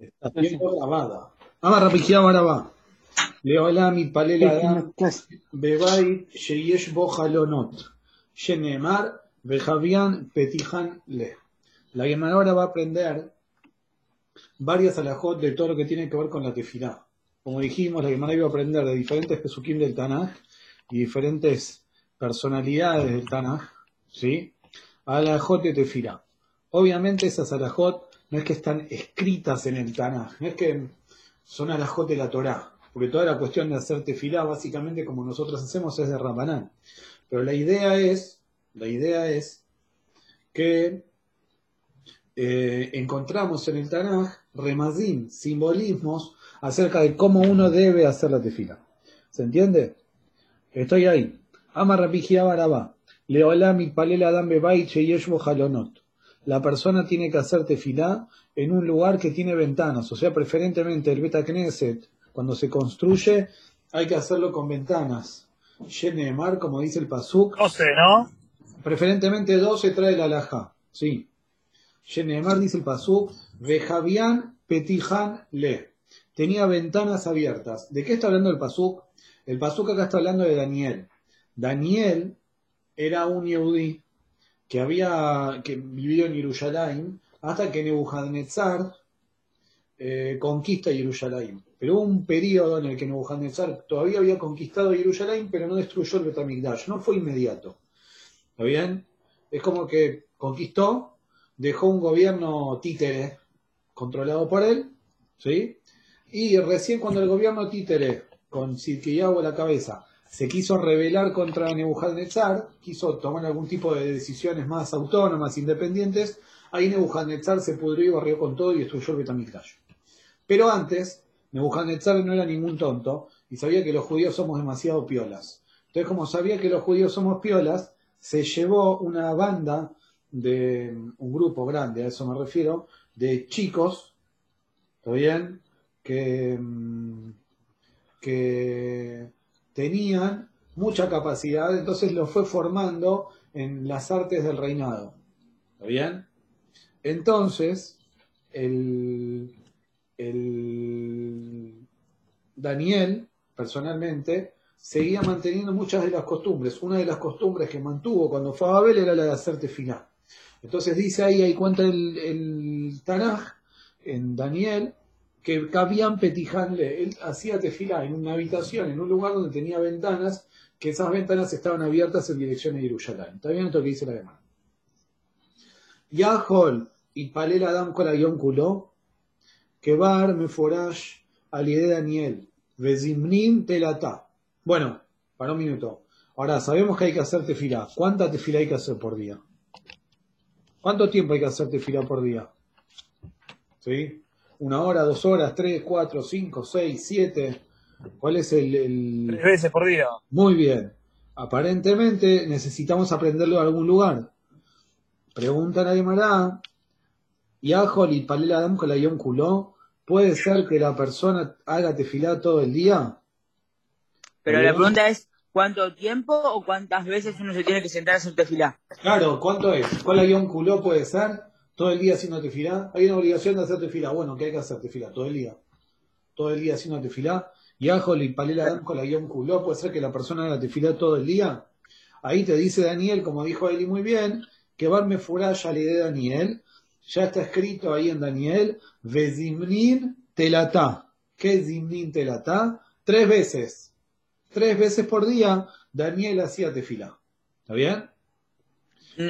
Está siendo grabada. Ama Rabijía Barabá. Leolam y Palela Adam. Bebait Sheyesh Bo Halonot. Shenemar Bejavian Petijan Le. La Gemara ahora va a aprender varias alajot de todo lo que tiene que ver con la tefilá. Como dijimos, la Gemara iba a aprender de diferentes pesukim del Tanaj y diferentes personalidades del Tanaj, ¿sí? Alajot de tefilá. Obviamente esas alajot no es que están escritas en el Tanaj, no es que son alajot de la Torá, porque toda la cuestión de hacer tefilá, básicamente como nosotros hacemos, es de Rabanán. Pero la idea es, la idea es que eh, encontramos en el Tanaj remazim, simbolismos acerca de cómo uno debe hacer la tefila. ¿Se entiende? Estoy ahí. Ama Barabá. Leolam y Palela Adam Bebaiche Yeshbo Halonot. La persona tiene que hacer tefilá en un lugar que tiene ventanas, o sea, preferentemente el Beta Knesset, cuando se construye, hay que hacerlo con ventanas. Mar, como dice el Pasuk. 12, ¿no? Preferentemente 12 trae la alhaja. Sí. Mar dice el Pasuk. Vejavian Petijan Le. Tenía ventanas abiertas. ¿De qué está hablando el Pasuk? El Pasuk acá está hablando de Daniel. Daniel era un Yehudi que había que vivió en Jerusalén hasta que Nebuchadnezzar eh, conquista Jerusalén. Pero hubo un periodo en el que Nebuchadnezzar todavía había conquistado Jerusalén, pero no destruyó el Betamigdash. No fue inmediato. ¿Está bien? Es como que conquistó, dejó un gobierno títere controlado por él, ¿sí? Y recién cuando el gobierno títere, con Sidkiyahu a la cabeza, se quiso rebelar contra Nebuchadnezzar, quiso tomar algún tipo de decisiones más autónomas, independientes, ahí Nebuchadnezzar se pudrió y barrió con todo y destruyó el Betamigdash. Pero antes, Nebuchadnezzar no era ningún tonto y sabía que los judíos somos demasiado piolas. Entonces, como sabía que los judíos somos piolas, se llevó una banda de un grupo grande, a eso me refiero, de chicos, ¿está bien? Que, mm, que tenían mucha capacidad, entonces lo fue formando en las artes del reinado. ¿Está bien? Entonces, el, el Daniel, personalmente, seguía manteniendo muchas de las costumbres. Una de las costumbres que mantuvo cuando fue a Babel era la de hacer tefilá. Entonces dice ahí, ahí cuenta el, el Tanaj, en Daniel, que cabían petijanle, él hacía tefilá en una habitación, en un lugar donde tenía ventanas, que esas ventanas estaban abiertas en dirección a Jerusalén. ¿Está bien esto que dice la demanda? Yahol y Palel Adam Korayon Kulo, que bar me forash al de Daniel, vezimnim telata. Bueno, para un minuto. Ahora, sabemos que hay que hacer tefilá. ¿Cuánta tefilá hay que hacer por día? ¿Cuánto tiempo hay que hacer tefilá por día? ¿Sí? Una hora, dos horas, tres, cuatro, cinco, seis, siete. ¿Cuál es el, Tres veces por día. Muy bien. Aparentemente necesitamos aprenderlo en algún lugar. Pregunta a Mará. Yahol y Palel Adam con la Yom Kuló. ¿Puede ser que la persona haga tefilá todo el día? Pero la pregunta es, ¿cuánto tiempo o cuántas veces uno se tiene que sentar a hacer tefilá? Claro, ¿cuánto es? ¿Cuál la Yom Kuló puede ser? Todo el día haciendo tefilá, hay una obligación de hacer tefilá. Bueno, ¿qué hay que hacer tefilá? Todo el día. Todo el día haciendo tefilá. Y Ajol y Palela con la guion culó, puede ser que la persona haga tefilá todo el día. Ahí te dice Daniel, como dijo Eli muy bien, que Barme ya le de Daniel. Ya está escrito ahí en Daniel, Vezimnin telatá. ¿Qué es Zimnin telatá? Tres veces. Tres veces por día Daniel hacía tefilá. ¿Está bien?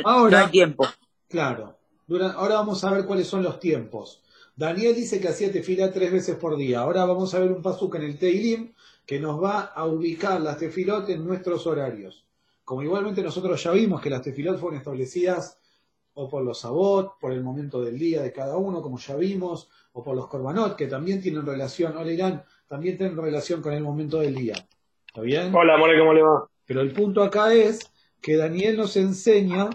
Ahora. No hay tiempo. Claro ahora vamos a ver cuáles son los tiempos. Daniel dice que hacía tefilá tres veces por día. Ahora vamos a ver un pasuk en el Teilim que nos va a ubicar las tefilot en nuestros horarios. Como igualmente nosotros ya vimos que las tefilot fueron establecidas o por los sabot, por el momento del día de cada uno, como ya vimos, o por los korbanot, que también tienen relación, hola Irán, también tienen relación con el momento del día. ¿Está bien? Hola, More, ¿cómo le va? Pero el punto acá es que Daniel nos enseña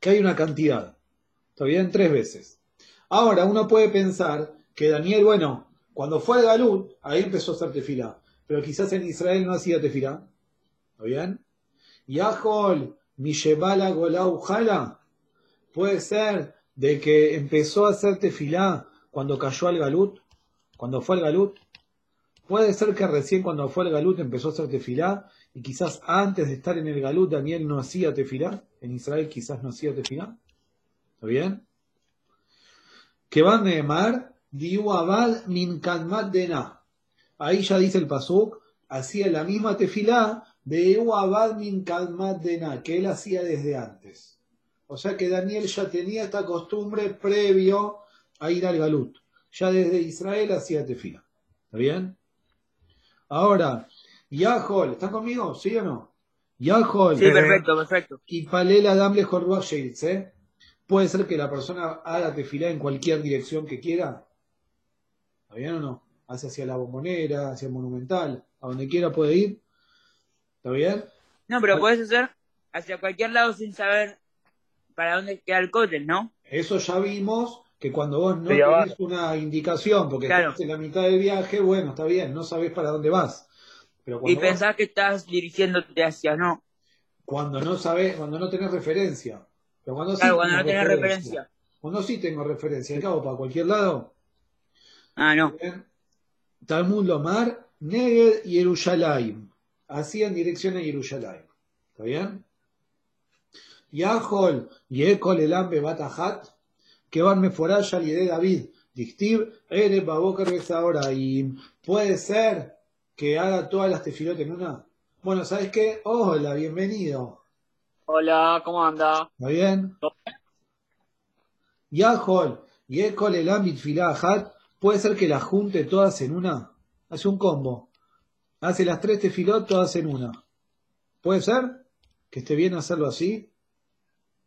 que hay una cantidad. ¿Está bien? Tres veces. Ahora, uno puede pensar que Daniel, bueno, cuando fue al Galut, ahí empezó a hacer tefilá. Pero quizás en Israel no hacía tefilá. ¿Está bien? Yahol, Mishebala Golau Jala. Puede ser de que empezó a hacer tefilá cuando cayó al Galut, cuando fue al Galut. Puede ser que recién cuando fue al Galut empezó a hacer tefilá y quizás antes de estar en el Galut Daniel no hacía tefilá. En Israel quizás no hacía tefilá. ¿Está bien? Que van a llamar Diu Abad Min Kadmat Dena. Ahí ya dice el Pasuk, hacía la misma tefilá de Abad Min Kadmat Dena, que él hacía desde antes. O sea que Daniel ya tenía esta costumbre previo a ir al Galut. Ya desde Israel hacía tefilá. ¿Está bien? Ahora, Yahol, ¿están conmigo? ¿Sí o no? Yahol. Sí, perfecto, perfecto. Y Palela Damle ¿eh? Puede ser que la persona haga tefilá en cualquier dirección que quiera. ¿Está bien o no? Hace hacia la bombonera, hacia el monumental, a donde quiera puede ir. ¿Está bien? No, pero puedes hacer hacia cualquier lado sin saber para dónde queda el cóctel, ¿no? Eso ya vimos que cuando vos no tenés una indicación, porque estás en la mitad del viaje, bueno, está bien, no sabés para dónde vas. Pero y pensás que estás dirigiéndote hacia no. Cuando no sabés, cuando no tenés referencia. Pero cuando claro, cuando no tenés referencia. Cuando sí tengo referencia, cabo para cualquier lado. Ah, no. Talmud Lomar, Neged y Yerushalayim. Así en dirección a Yerushalayim. ¿Está bien? Yahol, Yekol Elambe Batahat, que van meforaya y de David, Dictiv, Ere Baboker ahora y puede ser que haga todas las tefilot en una. Bueno, ¿sabes qué? Hola, bienvenido. Hola, ¿cómo anda? ¿Está bien? Yahol, Yekol el Ambit Filahat, puede ser que las junte todas en una. Hace un combo. Hace las tres tefilot todas en una. ¿Puede ser? Que esté bien hacerlo así.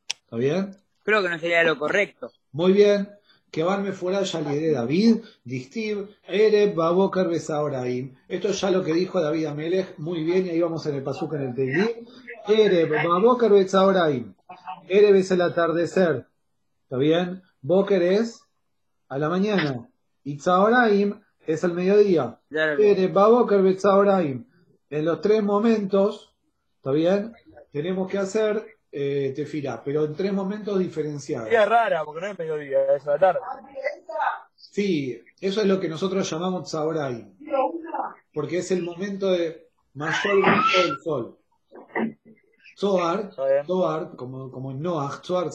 ¿Está bien? Creo que no sería lo correcto. Muy bien. Que van fuera ya de David, Distiv, Ereb, Baboker, Besaoraim. Esto es ya lo que dijo David Amelech. Muy bien, y ahí vamos en el Pasuk en el Teilim. Ereb, Baboker, Besaoraim. Ereb es el atardecer. ¿Está bien? Boker es a la mañana. Y Tzaoraim es el mediodía. Ereb, Baboker, Besaoraim. En los tres momentos, ¿está bien? Tenemos que hacer eh, tefilá, pero en tres momentos diferenciados. Es rara, porque no es mediodía, es la tarde. Sí, eso es lo que nosotros llamamos Tzaoray, porque es el momento de mayor brillo del sol. Zohar, Zohar, como, como en Noah, Zohar,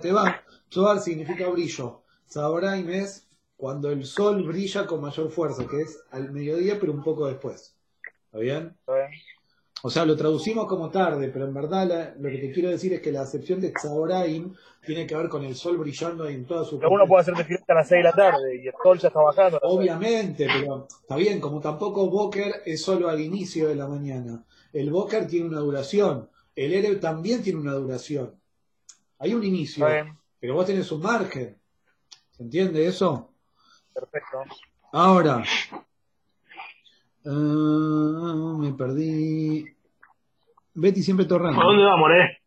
Teba, Zohar significa brillo. Tzaoraim es cuando el sol brilla con mayor fuerza, que es al mediodía, pero un poco después. ¿Está bien? Está bien. O sea, lo traducimos como tarde, pero en verdad lo que te quiero decir es que la acepción de Tzaoraim tiene que ver con el sol brillando en toda su... Pero uno puede hacer de a las 6 de la tarde y el sol ya está bajando. Obviamente, pero está bien, como tampoco Boker es solo al inicio de la mañana. El Boker tiene una duración, el Ere también tiene una duración. Hay un inicio, pero vos tenés un margen. ¿Se entiende eso? Perfecto. Ahora, Ah, me perdí. Betty siempre torrando. ¿A dónde vamos, eh?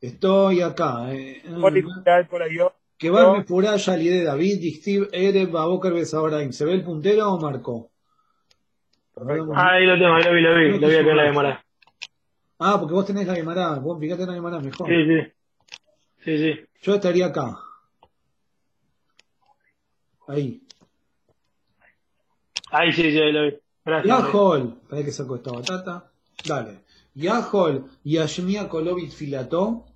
Estoy acá. Eh. por ahí yo. Que va por allá, de David, Steve, Ere, Baboker, Besabraim. ¿Se ve el puntero o marcó? Ah, ahí lo tengo, ahí lo vi, lo vi, lo vi acá en la Gemara. Ah, porque vos tenés la Gemara, vos fíjate en la Gemara mejor. Sí, sí. Sí, sí. Yo estaría acá. Ahí. Ahí sí, sí, ahí lo vi. Yahol, para que saco esta batata. Dale. Yahol y Ashmia Kolovit Filató.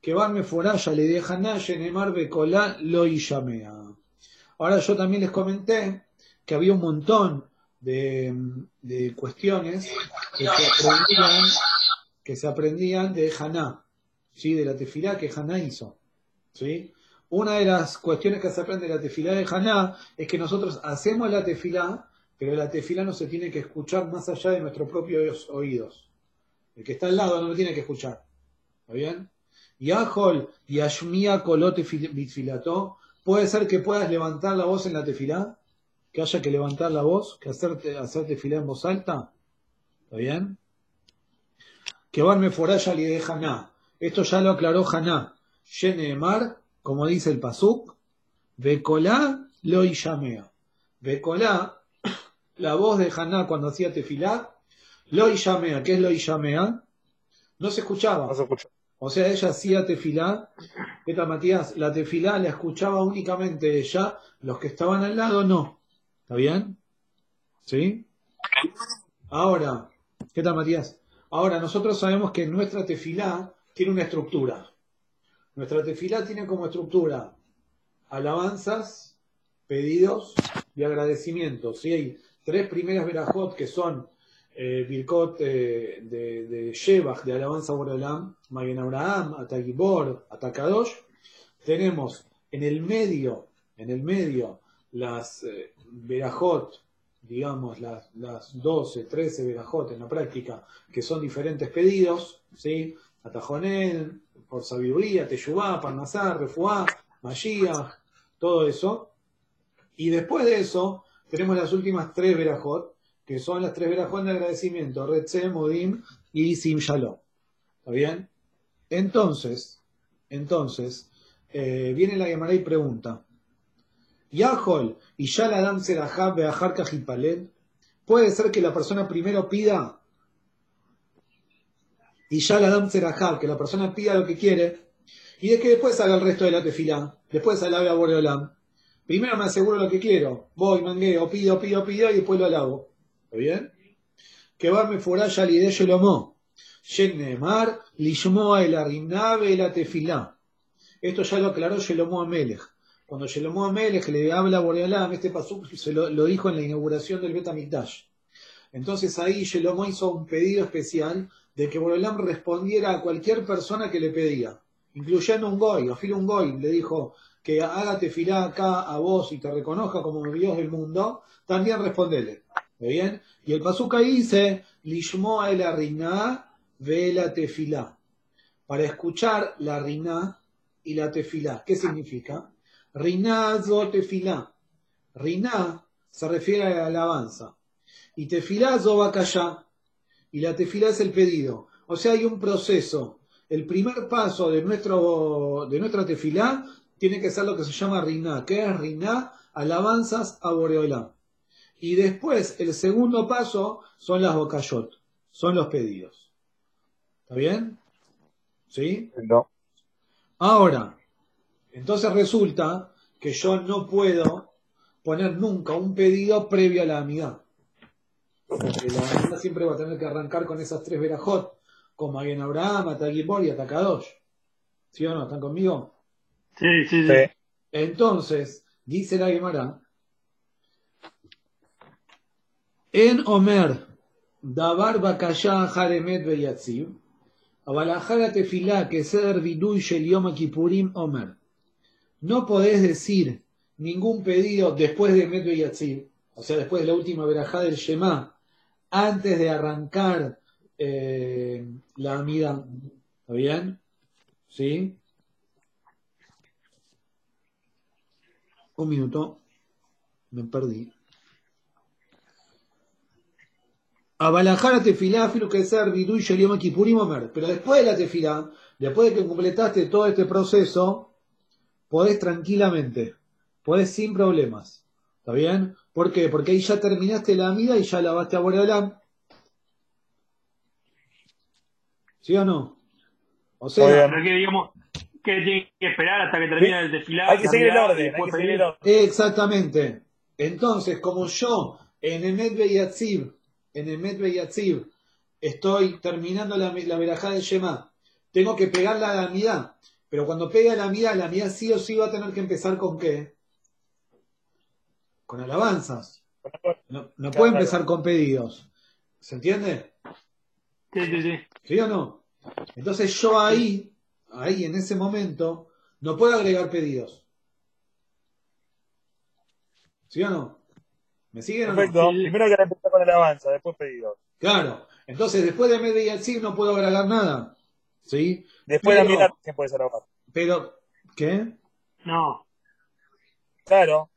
Que van me foraya le dejan a Yenemar Becolá lo y llamea. Ahora yo también les comenté que había un montón de, de cuestiones que se aprendían, que se aprendían de Haná, ¿sí? de la tefilá que Haná hizo. ¿sí? Una de las cuestiones que se aprende de la tefilá de Haná es que nosotros hacemos la tefilá pero la tefila no se tiene que escuchar más allá de nuestros propios oídos. El que está al lado no lo tiene que escuchar. ¿Está bien? Y Ajol y Ashmia Colote Bitfilató, puede ser que puedas levantar la voz en la tefilá, que haya que levantar la voz, que hacerte, hacer tefilá en voz alta. ¿Está bien? Que Barme Foraya li de Haná. Esto ya lo aclaró Haná. Llene de mar, como dice el Pasuk, Becolá lo llamea. Becolá la voz de Haná cuando hacía tefilá, lo Yamea, ¿qué es lo Yamea? No se escuchaba. No se. O sea, ella hacía tefilá. ¿Qué tal, Matías? La tefilá la escuchaba únicamente ella, los que estaban al lado no. ¿Está bien? ¿Sí? Ahora, ¿qué tal, Matías? Ahora, nosotros sabemos que nuestra tefilá tiene una estructura. Nuestra tefilá tiene como estructura alabanzas, pedidos y agradecimientos. ¿sí? Tres primeras verajot que son eh, Birkot eh, de, de Shebach, de alabanza Borolam, Magen Abraham, Atagibor, Atakadosh. Tenemos en el medio, en el medio, las eh, digamos, las, las 12, 13 verajot en la práctica, que son diferentes pedidos, ¿sí? Atajonel, por sabiduría, Teshuvá, Parnasar, Refuá, Mashiach, todo eso. Y después de eso, tenemos las últimas tres verajot, que son las tres verajot de agradecimiento, Retze, Modim y Sim Shalom. ¿Está bien? Entonces, entonces, eh, viene la Gemara y pregunta, Yahol y ya la dan serajab beajar kajipalet, puede ser que la persona primero pida y ya la dan serajab, que la persona pida lo que quiere, y de que después haga el resto de la tefila, después alabe a Boreolam. Primero me aseguro lo que quiero, voy, mangueo, pido, pido, pido, y después lo alabo. ¿Está bien? Que va me fuera ya de Shelomó. Shenemar, Lishmoa el Arinave la tefilá. Esto ya lo aclaró Shelomo Amelech. Cuando Shelomo Amelech le habla a Boreolam, este pasú se lo, lo, dijo en la inauguración del Betamikdash. Entonces ahí Shelomo hizo un pedido especial de que Boreolam respondiera a cualquier persona que le pedía incluyendo un goy, o un goy, le dijo que haga tefilá acá a vos y te reconozca como Dios del mundo, también respondele. bien? Y el pasuca dice, Lishmo el riná ve la tefilá. Para escuchar la riná y la tefilá. ¿Qué significa? Riná zo tefilá. Riná se refiere a la alabanza. Y tefilá zo bakayá. Y la tefilá es el pedido. O sea, hay un proceso el primer paso de, nuestro, de nuestra tefilá tiene que ser lo que se llama Riná, que es Riná, alabanzas a Boreolá. Y después, el segundo paso son las bocayot, son los pedidos. ¿Está bien? ¿Sí? No. Ahora, entonces resulta que yo no puedo poner nunca un pedido previo a la amidad. Porque la amidad siempre va a tener que arrancar con esas tres verajot como en Abraham, Atagibor y Atacadosh. ¿Sí o no? ¿Están conmigo? Sí, sí, sí. Entonces, dice la Gemara, en Omer, Dabar Bakashá Haremet Beyatziv, Abalajara Tefilá, que Seder Viduy Shel Kipurim Omer. No podés decir ningún pedido después de Met Beyatziv, o sea, después de la última verajá del Shema, antes de arrancar eh, la amida. ¿Está bien? ¿Sí? Un minuto. Me perdí. Abalajar a tefilá, filo que ser y kipurim. Pero después de la tefilá, después de que completaste todo este proceso, podés tranquilamente, podés sin problemas. ¿Está bien? ¿Por qué? Porque ahí ya terminaste la amida y ya lavaste a Boreolam. ¿Sí o no? O sea, que digamos que tiene que esperar hasta que termine el desfilado. Hay que seguir el orden. Hay que seguir el orden. Exactamente. Entonces, como yo en el Medve Yatsiv, en el Medve Yatsiv, estoy terminando la, la verajá del Shema, tengo que pegarla a la amidad. Pero cuando pega la amidad, la amidad sí o sí va a tener que empezar con qué? Con alabanzas. No, no puede empezar con pedidos. ¿Se entiende? Sí, sí, sí. ¿Sí o no? Entonces yo ahí, ahí en ese momento, no puedo agregar pedidos. ¿Sí o no? ¿Me siguen Perfecto. o no? Primero hay que empezar con el avanza, después pedidos. Claro. Entonces después de media y sí no puedo agregar nada. ¿Sí? Después de la mitad se puede ser Pero, ¿qué? No. Claro.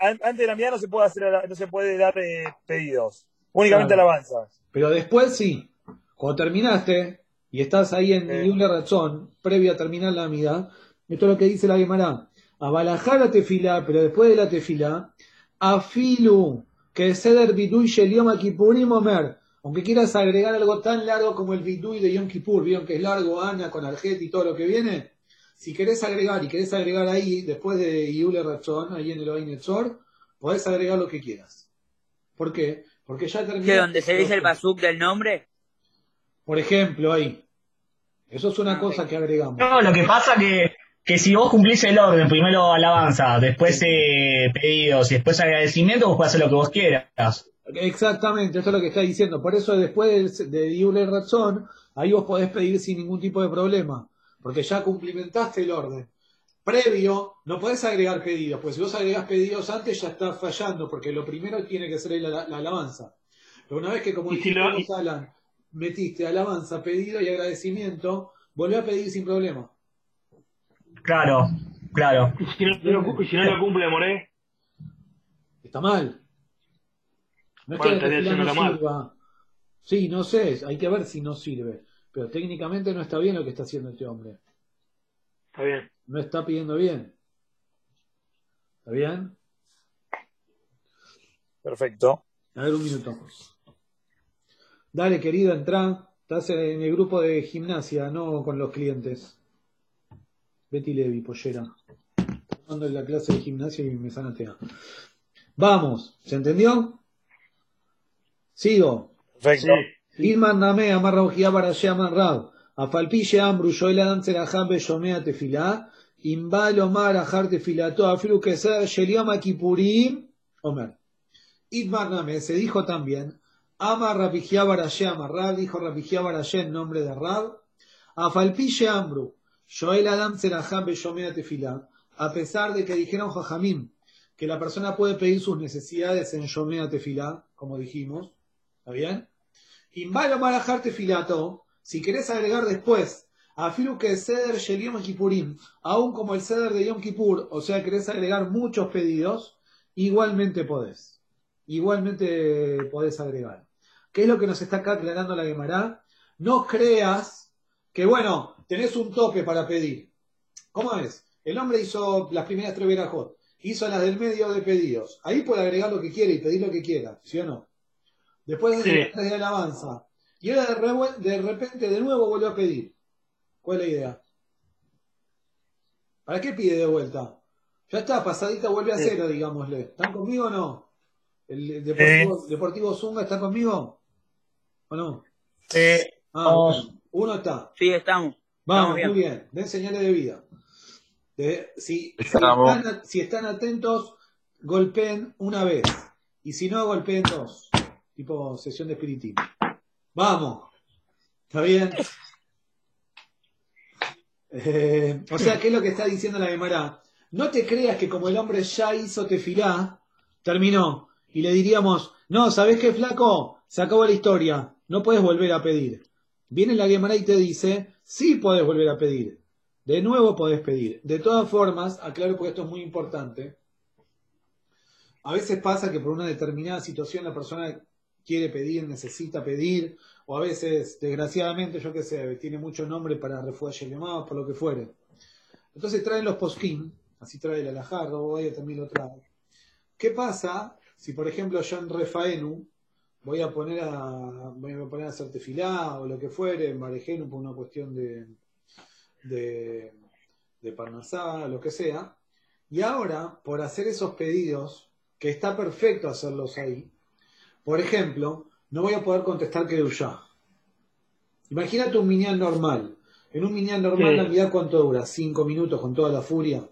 Antes de la mitad no se puede hacer, no se puede dar eh, pedidos. Únicamente claro. alabanzas. Pero después sí. Cuando terminaste y estás ahí en sí. una razón, previo a terminar la amida, esto es lo que dice la Gemara. Abalajar la tefila, pero después de la tefila, afilu, que ceder biduy shelioma kipurim omer. aunque quieras agregar algo tan largo como el Vidui de Yom Kippur, vieron que es largo, Ana, con Arjet y todo lo que viene, si querés agregar y querés agregar ahí, después de Yule Rachon, ahí en el Oinetzor, podés agregar lo que quieras. ¿Por qué? Porque ya terminó. ¿Qué, donde se dice el basuk del nombre? Por ejemplo, ahí. Eso es una Ah, cosa que agregamos. No, lo que pasa que, que si vos cumplís el orden, primero alabanza, después eh, pedidos y después agradecimiento, vos podés hacer lo que vos quieras. Exactamente, eso es lo que está diciendo. Por eso después del- de Yule Razón, ahí vos podés pedir sin ningún tipo de problema, porque ya cumplimentaste el orden. Previo, no podés agregar pedidos, pues si vos agregás pedidos antes ya está fallando, porque lo primero tiene que ser la, la alabanza. Pero una vez que, como si dijimos, lo- Alan, metiste alabanza, pedido y agradecimiento, volvé a pedir sin problema. Claro, claro. Y si no, lo- y si no lo cumple, Moré, Está mal. No es Bueno, que el sirva. Sí, no sé, hay que ver si no sirve. Pero técnicamente no está bien lo que está haciendo este hombre. está bien. No está pidiendo bien. ¿Está bien? Perfecto. A ver un minuto. Dale, querido, entra. Estás en el grupo de gimnasia, no con los clientes. Betty Levy, pollera. Ando en la clase de gimnasia y me sanatea. Vamos, ¿se entendió? Sigo. Perfecto. Ilman Namé, Amarra Ujía Barayé, Amarrab. Afalpille Ambru, Yoela Dancer Ajabe, Yomea Tefilá. Imbal Omar Ajar Tefilató, Afilu Keser, Shelioma Kipurim. Omer. Ilman Namé, se dijo también Ama Rabijía Barashe Amarrab, dijo Rabijía Barashe en nombre de Rab, Afalpiche Ambru, Joel Adam Zeraham Beshomea Tefilá, a pesar de que dijeron Jajamim, que la persona puede pedir sus necesidades en Shomea Tefilá, como dijimos, ¿está bien? Imbalo Marajar Tefilato, si querés agregar después, Afilu que Ceder Yom Kippurim, aún como el Ceder de Yom Kippur, o sea, querés agregar muchos pedidos, igualmente podés. Igualmente podés agregar. ¿Qué es lo que nos está acá aclarando la Gemara? No creas que, bueno, tenés un tope para pedir. ¿Cómo es? El hombre hizo las primeras tres verajot, hizo las del medio de pedidos. Ahí puede agregar lo que quiere y pedir lo que quiera, ¿sí o no? Después de, Sí. de alabanza. Y ahora de, repente de nuevo vuelve a pedir. ¿Cuál es la idea? ¿Para qué pide de vuelta? Ya está, pasadita vuelve a cero, digámosle. ¿Están conmigo o no? ¿El el Deportivo, Deportivo Zunga está conmigo? ¿O no? Eh, Ah, bueno. uno está. Sí, estamos. Vamos, Estamos muy bien. Den señales de vida. De- si, si Estamos. están, si están atentos, golpeen una vez. Y si no, golpeen dos. Tipo sesión de espiritismo. Vamos. ¿Está bien? Eh, o sea, ¿qué es lo que está diciendo la Gemara? No te creas que como el hombre ya hizo tefilá, terminó. Y le diríamos, no, ¿sabés qué, flaco? Se acabó la historia. No puedes volver a pedir. Viene la Gemara y te dice, sí puedes volver a pedir. De nuevo podés pedir. De todas formas, aclaro porque esto es muy importante. A veces pasa que por una determinada situación la persona quiere pedir, necesita pedir, o a veces, desgraciadamente, yo qué sé, tiene mucho nombre para refugio llamado, por lo que fuere. Entonces traen los poskim, así trae el alajarro, o también lo trae. ¿Qué pasa si, por ejemplo, yo en Refaenu voy a poner a, voy a poner a hacer tefilá o lo que fuere, en Marejenu por una cuestión de, de, de Parnasá, lo que sea, y ahora, por hacer esos pedidos, que está perfecto hacerlos ahí, por ejemplo, no voy a poder contestar Kedushá. Imagínate un minián normal. En un minián normal, Sí. la cuánto dura? ¿Cinco minutos con toda la furia?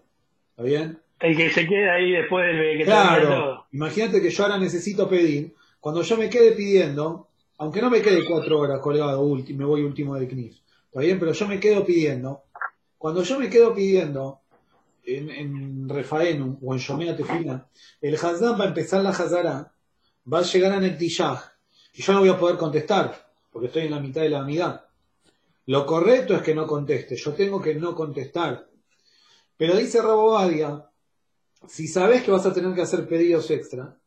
¿Está bien? El que se queda ahí después de que Claro. Imagínate que yo ahora necesito pedir. Cuando yo me quede pidiendo, aunque no me quede cuatro horas colgado, me voy último del CNIF. ¿Está bien? Pero yo me quedo pidiendo. Cuando yo me quedo pidiendo en, en Refaenu o en Shomea Tefila, el Hazán va a empezar la Hazara, va a llegar a Nektishah y yo no voy a poder contestar porque estoy en la mitad de la amidad. Lo correcto es que no conteste. Yo tengo que no contestar. Pero dice Rabobadia, si sabes que vas a tener que hacer pedidos extra,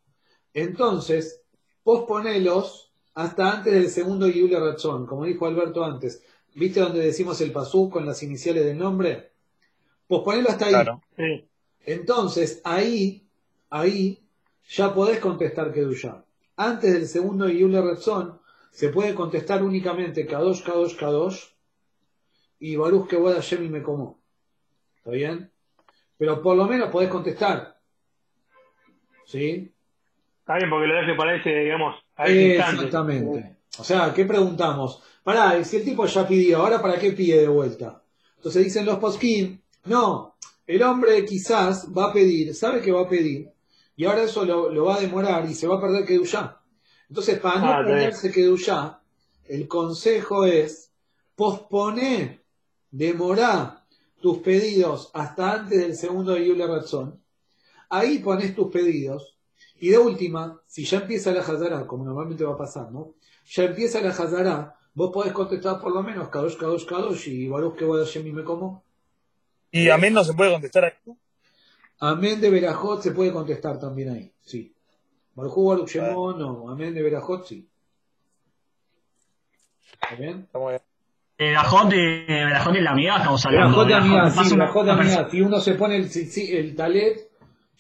entonces posponelos hasta antes del segundo Yule Razón, como dijo Alberto antes. ¿Viste donde decimos el pasú con las iniciales del nombre? Posponelo hasta ahí. Claro. Sí. Entonces, ahí, ahí, ya podés contestar Kedusha. Antes del segundo Yule Razón, se puede contestar únicamente Kadosh, Kadosh, Kadosh y Baruch que voy a y me como. ¿Está bien? Pero por lo menos podés contestar. ¿Sí? Está bien, porque lo deje para ese, digamos, a Exactamente. O sea, ¿qué preguntamos? Pará, si el tipo ya pidió, ¿ahora para qué pide de vuelta? Entonces dicen los poskim, no, el hombre quizás va a pedir, sabe que va a pedir, y ahora eso lo, va a demorar y se va a perder Kedushá. Entonces, para no ah, perderse Kedushá, el consejo es posponer, demorar tus pedidos hasta antes del segundo de Yule Razón. Ahí pones tus pedidos. Y de última, si ya empieza la Hazara, como normalmente va a pasar, ¿no? Ya empieza la Hazara, vos podés contestar por lo menos Kadosh, Kadosh, Kadosh y Baruch que voy a me como. ¿Y amén no se puede contestar ahí? Amén de Berajot se puede contestar también ahí, sí. Baruch Baruch Shemon, no. Amén de Berajot, sí. ¿Está bien? Está muy bien. Berajot de, Berajot de la amiga estamos hablando. Berajot de amiga, sí, Berajot de amiga. Si uno se pone el, el talet,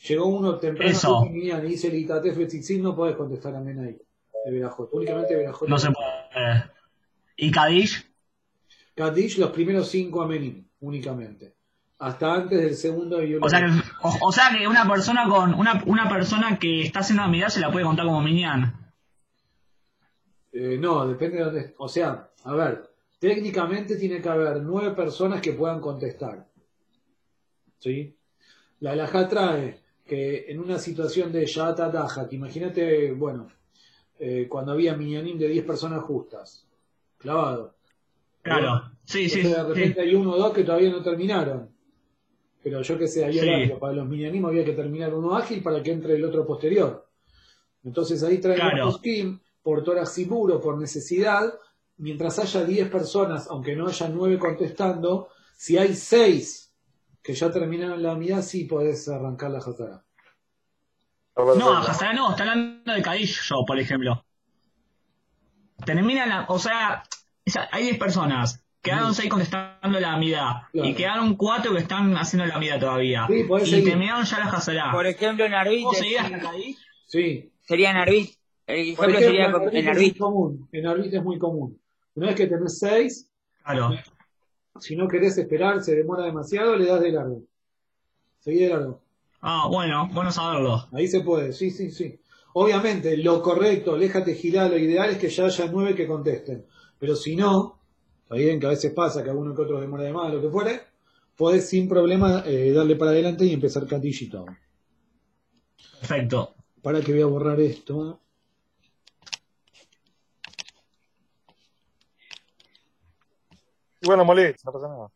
llegó uno temprano Eso. y dice el tzitzit, no puedes contestar amén ahí. De. Únicamente Berajot. No se puede. ¿Y Kadish? Kadish, los primeros cinco amenim, únicamente hasta antes del segundo o sea, que, o, sea que una persona con una, una persona que está haciendo amidad se la puede contar como minian. Eh, no, depende de dónde. O sea, a ver, técnicamente tiene que haber nueve personas que puedan contestar. ¿Sí? La alajá trae que en una situación de Yata Daja, que imagínate, bueno, eh, cuando había minianim de 10 personas justas, clavado. Claro, sí, sí. De repente hay uno o dos que todavía no terminaron. Pero yo que sé, había para los minianismos había que terminar uno ágil para que entre el otro posterior. Entonces ahí trae claro. Kim por Torah Siburo, por necesidad, mientras haya 10 personas, aunque no haya 9 contestando, si hay 6 que ya terminaron la unidad, sí podés arrancar la Hazara. No, Hazara no, está hablando de Kadillo, por ejemplo. Termina la, o sea, hay 10 personas, Quedaron seis contestando la amidad. Y quedaron cuatro que están haciendo la amidad todavía. y terminaron ya la Hazara. Por ejemplo, en Arbit. ¿Vos seguías hasta Sí. Sería en Arbit. El ejemplo, sería en común. En Arbit es muy común. Una vez que tenés seis, claro. Si no querés esperar, se demora demasiado, le das de largo. Seguí de largo. Ah, bueno, bueno saberlo. Ahí se puede, sí, sí, sí. Obviamente, lo correcto, léjate girar, lo ideal es que ya haya nueve que contesten. Pero si no, Está bien que a veces pasa que alguno que otro demora de más, lo que fuere, podés sin problema eh, darle para adelante y empezar catillito. Perfecto. Para que voy a borrar esto. Bueno, molesta, no pasa nada.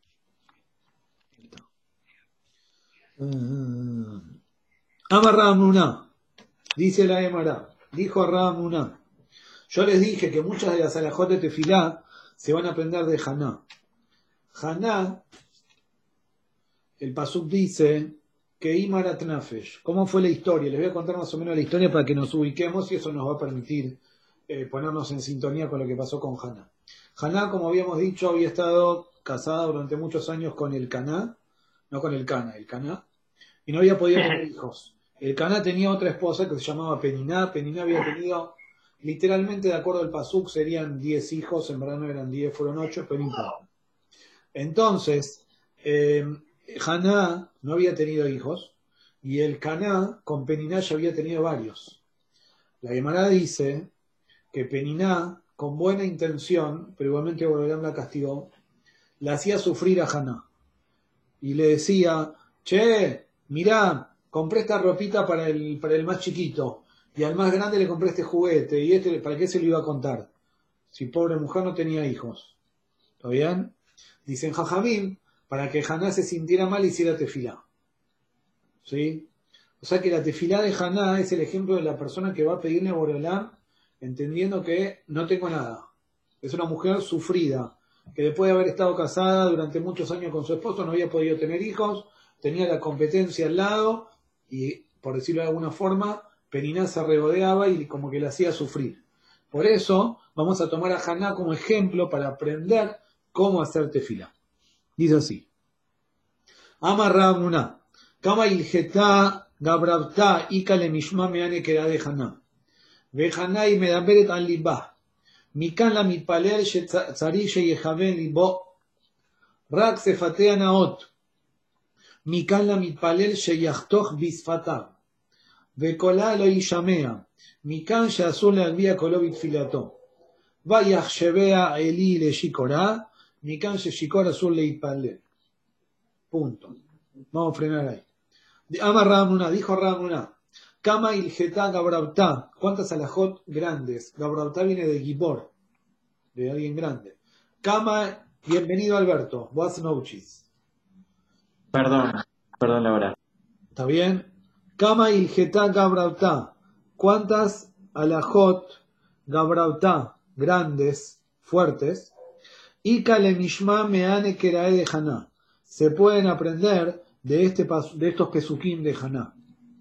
Uh, dice la Emara, dijo Ramuna, yo les dije que muchas de las alajot de tefilá se van a aprender de Haná. Haná, el Pasuk dice que Imarat Nafesh. ¿Cómo fue la historia? Les voy a contar más o menos la historia para que nos ubiquemos y eso nos va a permitir eh, ponernos en sintonía con lo que pasó con Haná. Haná, como habíamos dicho, había estado casada durante muchos años con el Caná, no con el Cana, el Caná, y no había podido tener hijos. El Caná tenía otra esposa que se llamaba Peniná. Peniná había tenido Literalmente, de acuerdo al Pasuk, serían 10 hijos, en verdad no eran 10, fueron 8, pero importa. Entonces, eh, Haná no había tenido hijos y el Caná con Peniná ya había tenido varios. La Gemara dice que Peniná, con buena intención, pero igualmente Borolam la castigó, la hacía sufrir a Haná. Y le decía, che, mirá, compré esta ropita para el, para el más chiquito y al más grande le compré este juguete, y este, ¿para qué se lo iba a contar? Si pobre mujer no tenía hijos. ¿Está bien? Dicen Jajamín, para que Haná se sintiera mal hiciera tefilá. ¿Sí? O sea que la tefilá de Haná es el ejemplo de la persona que va a pedirle a Borolán entendiendo que no tengo nada. Es una mujer sufrida, que después de haber estado casada durante muchos años con su esposo no había podido tener hijos, tenía la competencia al lado y, por decirlo de alguna forma, Periná se regodeaba y como que le hacía sufrir. Por eso vamos a tomar a Haná como ejemplo para aprender cómo hacer tefila. Dice así. Amarramuna. Kama ilgeta gabrabta ikale mishma meane de Haná. Ve Haná y medaberet al libá. מכאן למתפלל שצריך שיכוון ליבו רק שפתי הנאות. מכאן למתפלל שיחתוך בשפתיו, וקולה לא יישמע. מכאן שאסור להגביה קולו בתפילתו. ויחשביה עלי לשיכורה, מכאן ששיכור אסור להתפלל. Punto. Vamos a frenar ahí. Ama Ramuna, dijo Ramuna. Kama ilgeta Gabrabta. ¿Cuántas alajot grandes? Gabrabta viene de Gibor, de alguien grande. Kama, bienvenido Alberto. Buenas noches. Perdón, perdón la hora. ¿Está bien? Kama ilgeta Gabrabta. ¿Cuántas alajot Gabrabta grandes, fuertes? Y Kalemishma Meane Kerae de Haná se pueden aprender de, este, de estos pesukim de Haná.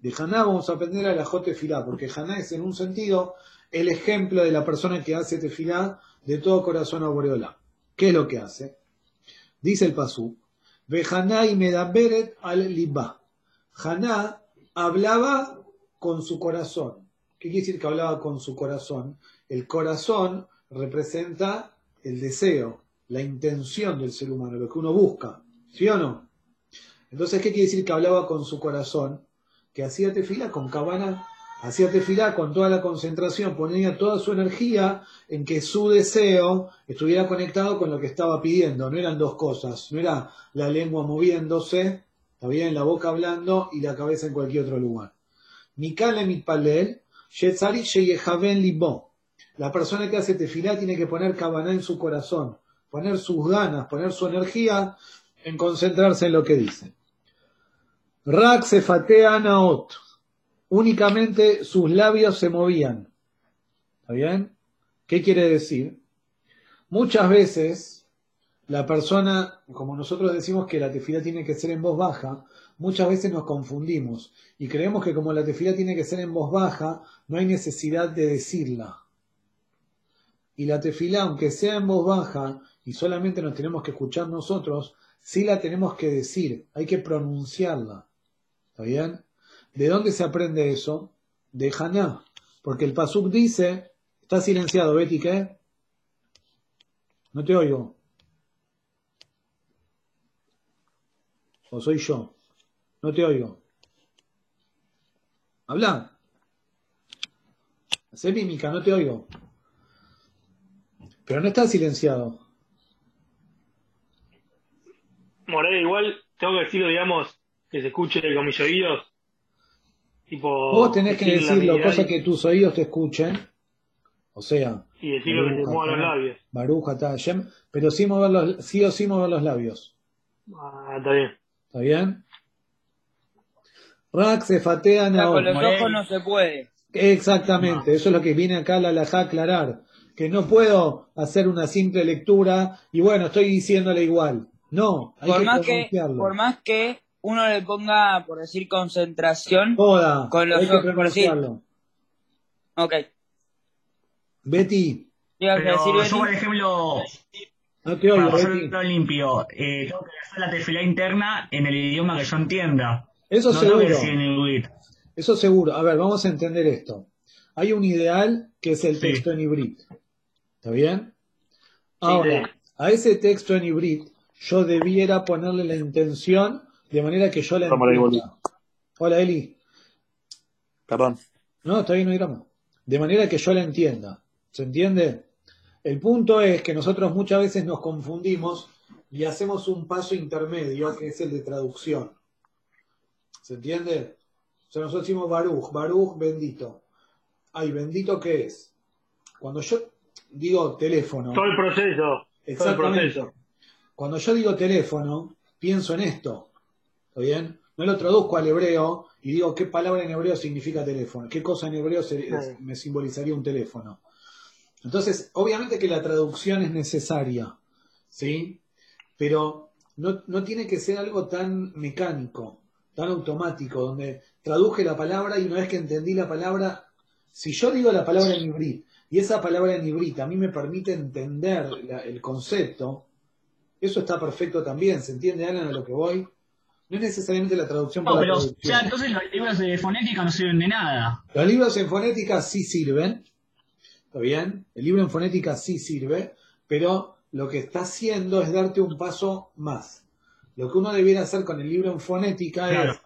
De Haná vamos a aprender a la Jotefilá, porque Haná es en un sentido el ejemplo de la persona que hace tefilá de todo corazón a Boreola. ¿Qué es lo que hace? Dice el pasú, Haná y Medaberet al Libá. Haná hablaba con su corazón. ¿Qué quiere decir que hablaba con su corazón? El corazón representa el deseo, la intención del ser humano, lo que uno busca. ¿Sí o no? Entonces, ¿qué quiere decir que hablaba con su corazón? Que hacía tefila con cabana, hacía tefila con toda la concentración, ponía toda su energía en que su deseo estuviera conectado con lo que estaba pidiendo. No eran dos cosas, no era la lengua moviéndose, todavía en la boca hablando y la cabeza en cualquier otro lugar. Mikale mitpalel, libo. La persona que hace tefilá tiene que poner cabana en su corazón, poner sus ganas, poner su energía en concentrarse en lo que dice. Rak se fatea naot. Únicamente sus labios se movían. ¿Está bien? ¿Qué quiere decir? Muchas veces la persona, como nosotros decimos que la tefila tiene que ser en voz baja, muchas veces nos confundimos y creemos que como la tefila tiene que ser en voz baja, no hay necesidad de decirla. Y la tefila, aunque sea en voz baja y solamente nos tenemos que escuchar nosotros, sí la tenemos que decir, hay que pronunciarla. ¿Está bien? ¿De dónde se aprende eso? De Haná. Porque el Pasuk dice, está silenciado, Betty, ¿qué? No te oigo. ¿O soy yo? No te oigo. Habla. Hacé mímica, no te oigo. Pero no está silenciado. Morel, igual tengo que decirlo, digamos, que se escuche con mis oídos. Tipo, Vos tenés que decirlo, cosa que tus oídos te escuchen. O sea. Y decirlo que te mueva los labios. Baruja, pero sí, mover los, sí o sí mover los labios. Ah, está bien. ¿Está bien? Rack se fatea Con los ojos no se puede. Exactamente, eso es lo que viene acá la laja a aclarar. Que no puedo hacer una simple lectura y bueno, estoy diciéndole igual. No, hay por que más que Por más que uno le ponga, por decir, concentración con los hay que pronunciarlo. Ok. Betty. Pero decir, yo, por ejemplo, no te oigo, para limpio, eh, tengo que hacer la tefila interna en el idioma que yo entienda. Eso seguro. Eso seguro. A ver, vamos a entender esto. Hay un ideal que es el texto en hibrid. ¿Está bien? Ahora, a ese texto en hibrid yo debiera ponerle la intención de manera que yo la entienda. Hola, Eli. Perdón. No, está bien, no hay De manera que yo la entienda. ¿Se entiende? El punto es que nosotros muchas veces nos confundimos y hacemos un paso intermedio que es el de traducción. ¿Se entiende? O sea, nosotros decimos Baruch, Baruch bendito. Ay, bendito qué es. Cuando yo digo teléfono. Todo el proceso. Exactamente. Todo el proceso. Cuando yo digo teléfono, pienso en esto. ¿Está bien? No lo traduzco al hebreo y digo qué palabra en hebreo significa teléfono, qué cosa en hebreo me simbolizaría un teléfono. Entonces, obviamente que la traducción es necesaria, ¿sí? Pero no, no tiene que ser algo tan mecánico, tan automático, donde traduje la palabra y una vez que entendí la palabra, si yo digo la palabra en hibrid y esa palabra en hibrid a mí me permite entender el concepto, eso está perfecto también, ¿se entiende, Alan, a lo que voy? No es necesariamente la traducción no, pero, O sea, entonces los libros de fonética no sirven de nada. Los libros en fonética sí sirven. ¿Está bien? El libro en fonética sí sirve, pero lo que está haciendo es darte un paso más. Lo que uno debiera hacer con el libro en fonética Claro. es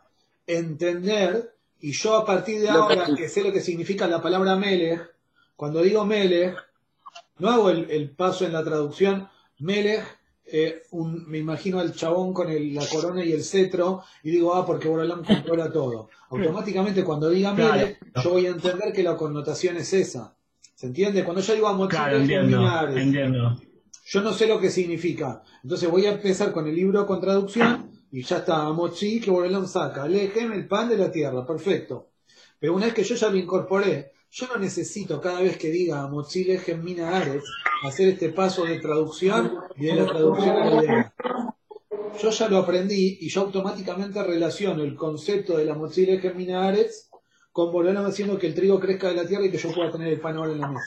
entender, y yo a partir de ahora que sé lo que significa la palabra Melech, cuando digo Melech, no hago el, el paso en la traducción, Melech, eh, un- me imagino al chabón con el- la corona y el cetro, y digo, ah, porque Borolam controla todo. Automáticamente cuando diga Claro. Melech, yo voy a entender que la connotación es esa. ¿Se entiende? Cuando yo digo a Claro, entiendo, entiendo. yo no sé lo que significa. Entonces voy a empezar con el libro con traducción y ya está, Mochi, que Borolam saca, Lejem, el pan de la tierra, perfecto. Pero una vez que yo ya lo incorporé, yo no necesito cada vez que diga Mochi, Lejem, Mina Ares, hacer este paso de traducción y de la traducción a la idea. Yo ya lo aprendí y yo automáticamente relaciono el concepto de la Mochi, Lejem, Mina Ares con Borolam haciendo que el trigo crezca de la tierra y que yo pueda tener el pan ahora en la mesa.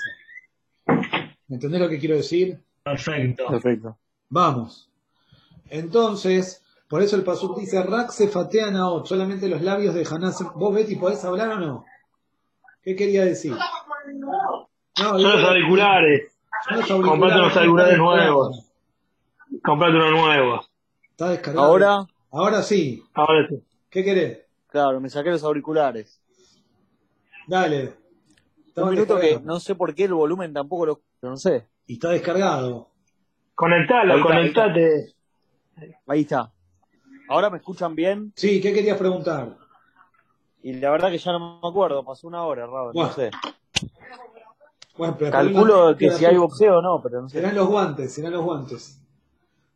¿Me entendés lo que quiero decir? Perfecto. Perfecto. Vamos. Entonces, por eso el Pasuk dice, Rak se fatea naot, solamente los labios de Haná. ¿Vos, Betty, podés hablar o no? ¿Qué quería decir? No, Son los auriculares. son los Comprate unos auriculares nuevos. Comprate uno nuevo. Está descargado. Ahora, Ahora sí. Ahora sí. ¿Qué querés? claro, me saqué los auriculares. Dale. Está Un minuto que no sé por qué el volumen tampoco lo. No sé. Y está descargado. Conectalo, Ahí está, ahí está. conectate. Ahí está. Ahora me escuchan bien Sí, ¿qué querías preguntar? Y la verdad que ya no me acuerdo. Pasó una hora, Raúl. No sé. Bueno, pero Calculo que si hay serán boxeo o no, pero no sé. los guantes, serán los guantes.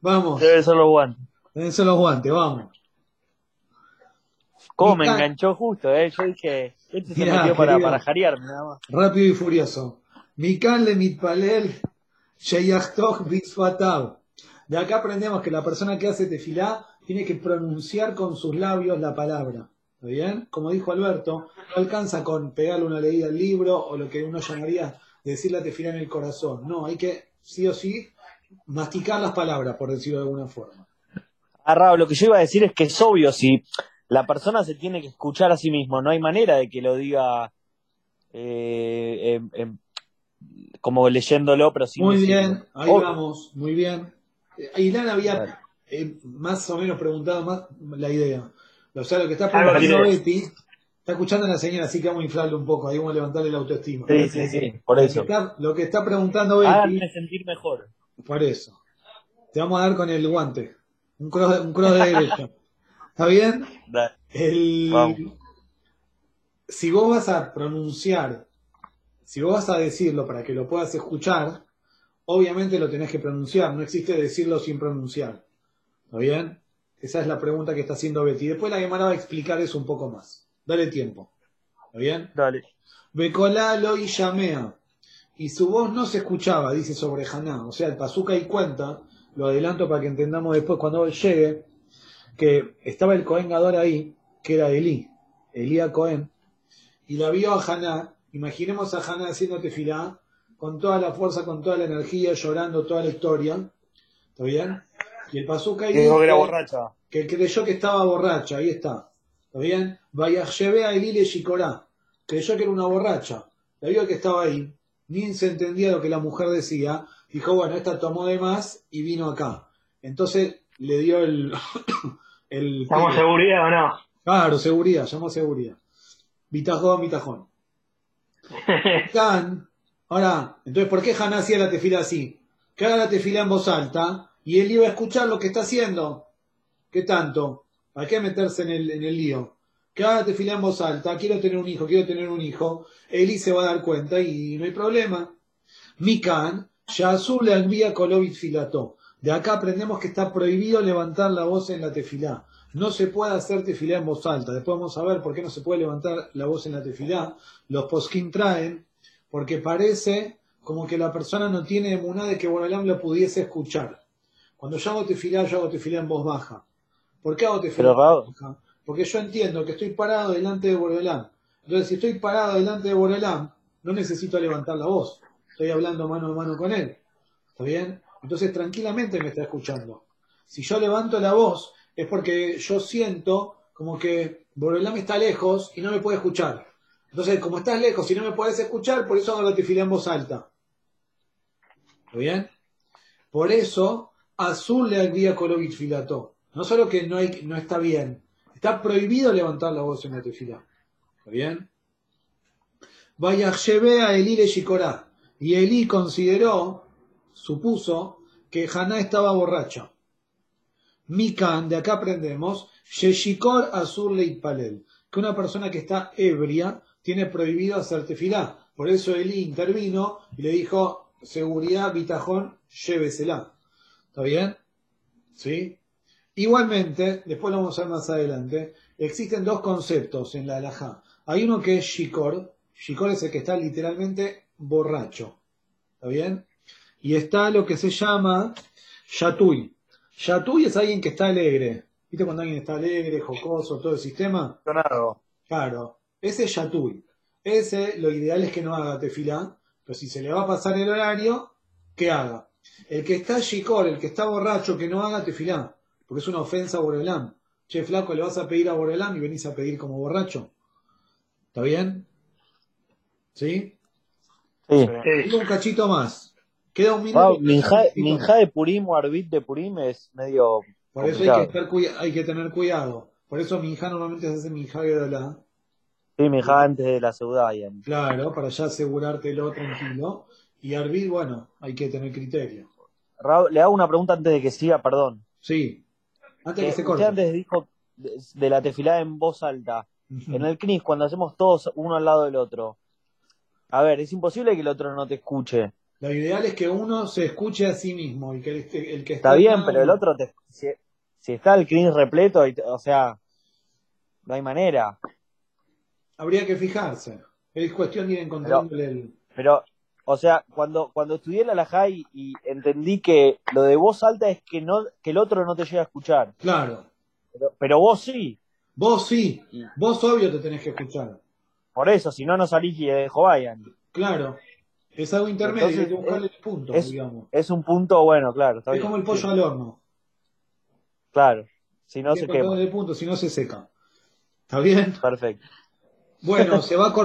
Vamos. Debe ser los guantes. Deben ser los guantes, vamos. ¿Cómo me enganchó justo, eh? Yo dije, este se Mirá, metió para, para jarearme nada más. rápido y furioso. Mikan le mitpalel sheyachtoch bisfatav. De acá aprendemos que la persona que hace tefilá tiene que pronunciar con sus labios la palabra. ¿Está bien? Como dijo Alberto, no alcanza con pegarle una leída al libro o lo que uno llamaría decir la tefilá en el corazón. No, hay que sí o sí masticar las palabras, por decirlo de alguna forma. Ah, Raúl, lo que yo iba a decir es que es obvio, si la persona se tiene que escuchar a sí mismo, no hay manera de que lo diga eh, como leyéndolo, pero sin Muy decirlo. bien, ahí vamos, muy bien. Eh, Ailán había eh, más o menos preguntado más la idea. O sea, lo que está Algo preguntando. Betty, está escuchando a la señora, así que vamos a inflarle un poco, ahí vamos a levantarle la autoestima. Sí, sí, sí, por Lo que eso. está, lo que está preguntando Betty, Háganme sentir mejor. por eso. Te vamos a dar con el guante, un cross, un cross de derecha. ¿Está bien? El, Vamos. si vos vas a pronunciar, si vos vas a decirlo para que lo puedas escuchar, obviamente lo tenés que pronunciar, no existe decirlo sin pronunciar. ¿Está bien? Esa es la pregunta que está haciendo Betty. Después la Gemara va a explicar eso un poco más. Dale tiempo. ¿Está bien? Dale. Becolalo y llamea. Y su voz no se escuchaba, dice sobre Haná. O sea, el Pazuca y cuenta, lo adelanto para que entendamos después cuando llegue, que estaba el Cohen Gador ahí, que era Elí, Elía Cohen, y la vio a Haná. Imaginemos a Haná haciendo tefilá, con toda la fuerza, con toda la energía, llorando toda la historia. ¿Está bien? Y el Pazuca Que dijo que era borracha. que creyó que estaba borracha, ahí está. ¿Está bien? Vaya, llevé a Elile Shikorá. Creyó que era una borracha. La vio que estaba ahí. Ni se entendía lo que la mujer decía. Dijo, bueno, esta tomó de más y vino acá. Entonces le dio el. el ¿Estamos seguridad o no? Claro, seguridad, llamó seguridad. Bitajón. Can, ahora, entonces, ¿por qué Haná hacía la tefila así? Que haga la tefila en voz alta y él iba a escuchar lo que está haciendo. ¿Qué tanto? ¿Para qué meterse en el, en el lío? Que haga la tefila en voz alta, quiero tener un hijo, quiero tener un hijo. Eli se va a dar cuenta y no hay problema. Mikan, Yazul le envía Kolovit Filató. De acá aprendemos que está prohibido levantar la voz en la tefilá. No se puede hacer tefilá en voz alta. Después vamos a ver por qué no se puede levantar la voz en la tefilá. Los poskim traen porque parece como que la persona no tiene emuná de que Borolam lo pudiese escuchar. Cuando yo hago tefilá, yo hago tefilá en voz baja. ¿Por qué hago tefilá en voz baja? Porque yo entiendo que estoy parado delante de Borolam. Entonces, si estoy parado delante de Borolam, no necesito levantar la voz. Estoy hablando mano a mano con él. ¿Está bien? Entonces, tranquilamente me está escuchando. Si yo levanto la voz, es porque yo siento como que Borolam está lejos y no me puede escuchar. Entonces, como estás lejos, si no me puedes escuchar, por eso hago la tefilá en voz alta. ¿Está bien? Por eso, azul le día Kolovich filato. No solo que no está bien, está prohibido levantar la voz en la tefilá. ¿Está bien? Vaya a Elí le Shikorá. Y Elí consideró, supuso, que Haná estaba borracha. Mikan, de acá aprendemos, Sheshikor Azur Leitpalel, que una persona que está ebria tiene prohibido hacer tefilá. Por eso Elí intervino y le dijo, seguridad, bitajón, llévesela. ¿Está bien? ¿Sí? Igualmente, después lo vamos a ver más adelante, existen dos conceptos en la alajá. Hay uno que es shikor, shikor es el que está literalmente borracho. ¿Está bien? Y está lo que se llama Yatui. Yatui es alguien que está alegre. ¿Viste cuando alguien está alegre, jocoso, todo el sistema? Claro. Ese es Yatui. Ese, lo ideal es que no haga tefilá, pero si se le va a pasar el horario, que haga. El que está Shikor, el que está borracho, que no haga tefilá, porque es una ofensa a Borelán. Che, flaco, le vas a pedir a Borelán y venís a pedir como borracho. ¿Está bien? ¿Sí? Sí. Un cachito más. Queda un minuto. Wow, minja, de Purim o Arbit de Purim es medio. Por eso hay que, estar, hay que, tener cuidado. Por eso Minja normalmente se hace Minja de la. Sí, Minja antes de la Seudaya. Claro, para ya asegurártelo tranquilo. Y Arbit, bueno, hay que tener criterio. Raúl, le hago una pregunta antes de que siga, perdón. Sí. Antes de que eh, se corte. Usted antes dijo de, la tefilada en voz alta. En el CNIS, cuando hacemos todos uno al lado del otro. A ver, es imposible que el otro no te escuche. Lo ideal es que uno se escuche a sí mismo. El que, el, que está, bien, pero el otro, te, si, está el CNIS repleto, o sea, no hay manera. Habría que fijarse. Es cuestión de ir encontrándole el. Pero, o sea, cuando, cuando estudié la Lajai y entendí que lo de voz alta es que no que el otro no te llega a escuchar. Claro. Pero, vos sí. Vos sí. Vos obvio te tenés que escuchar. Por eso, si no, no salís y dejo vayan. Claro. Es algo intermedio, hay que buscarle el punto, es, digamos. Es un punto bueno, claro. es como el pollo al horno. Claro. Si no se quema. El punto, si no se seca. ¿Está bien? Perfecto. Bueno, se va a cortar.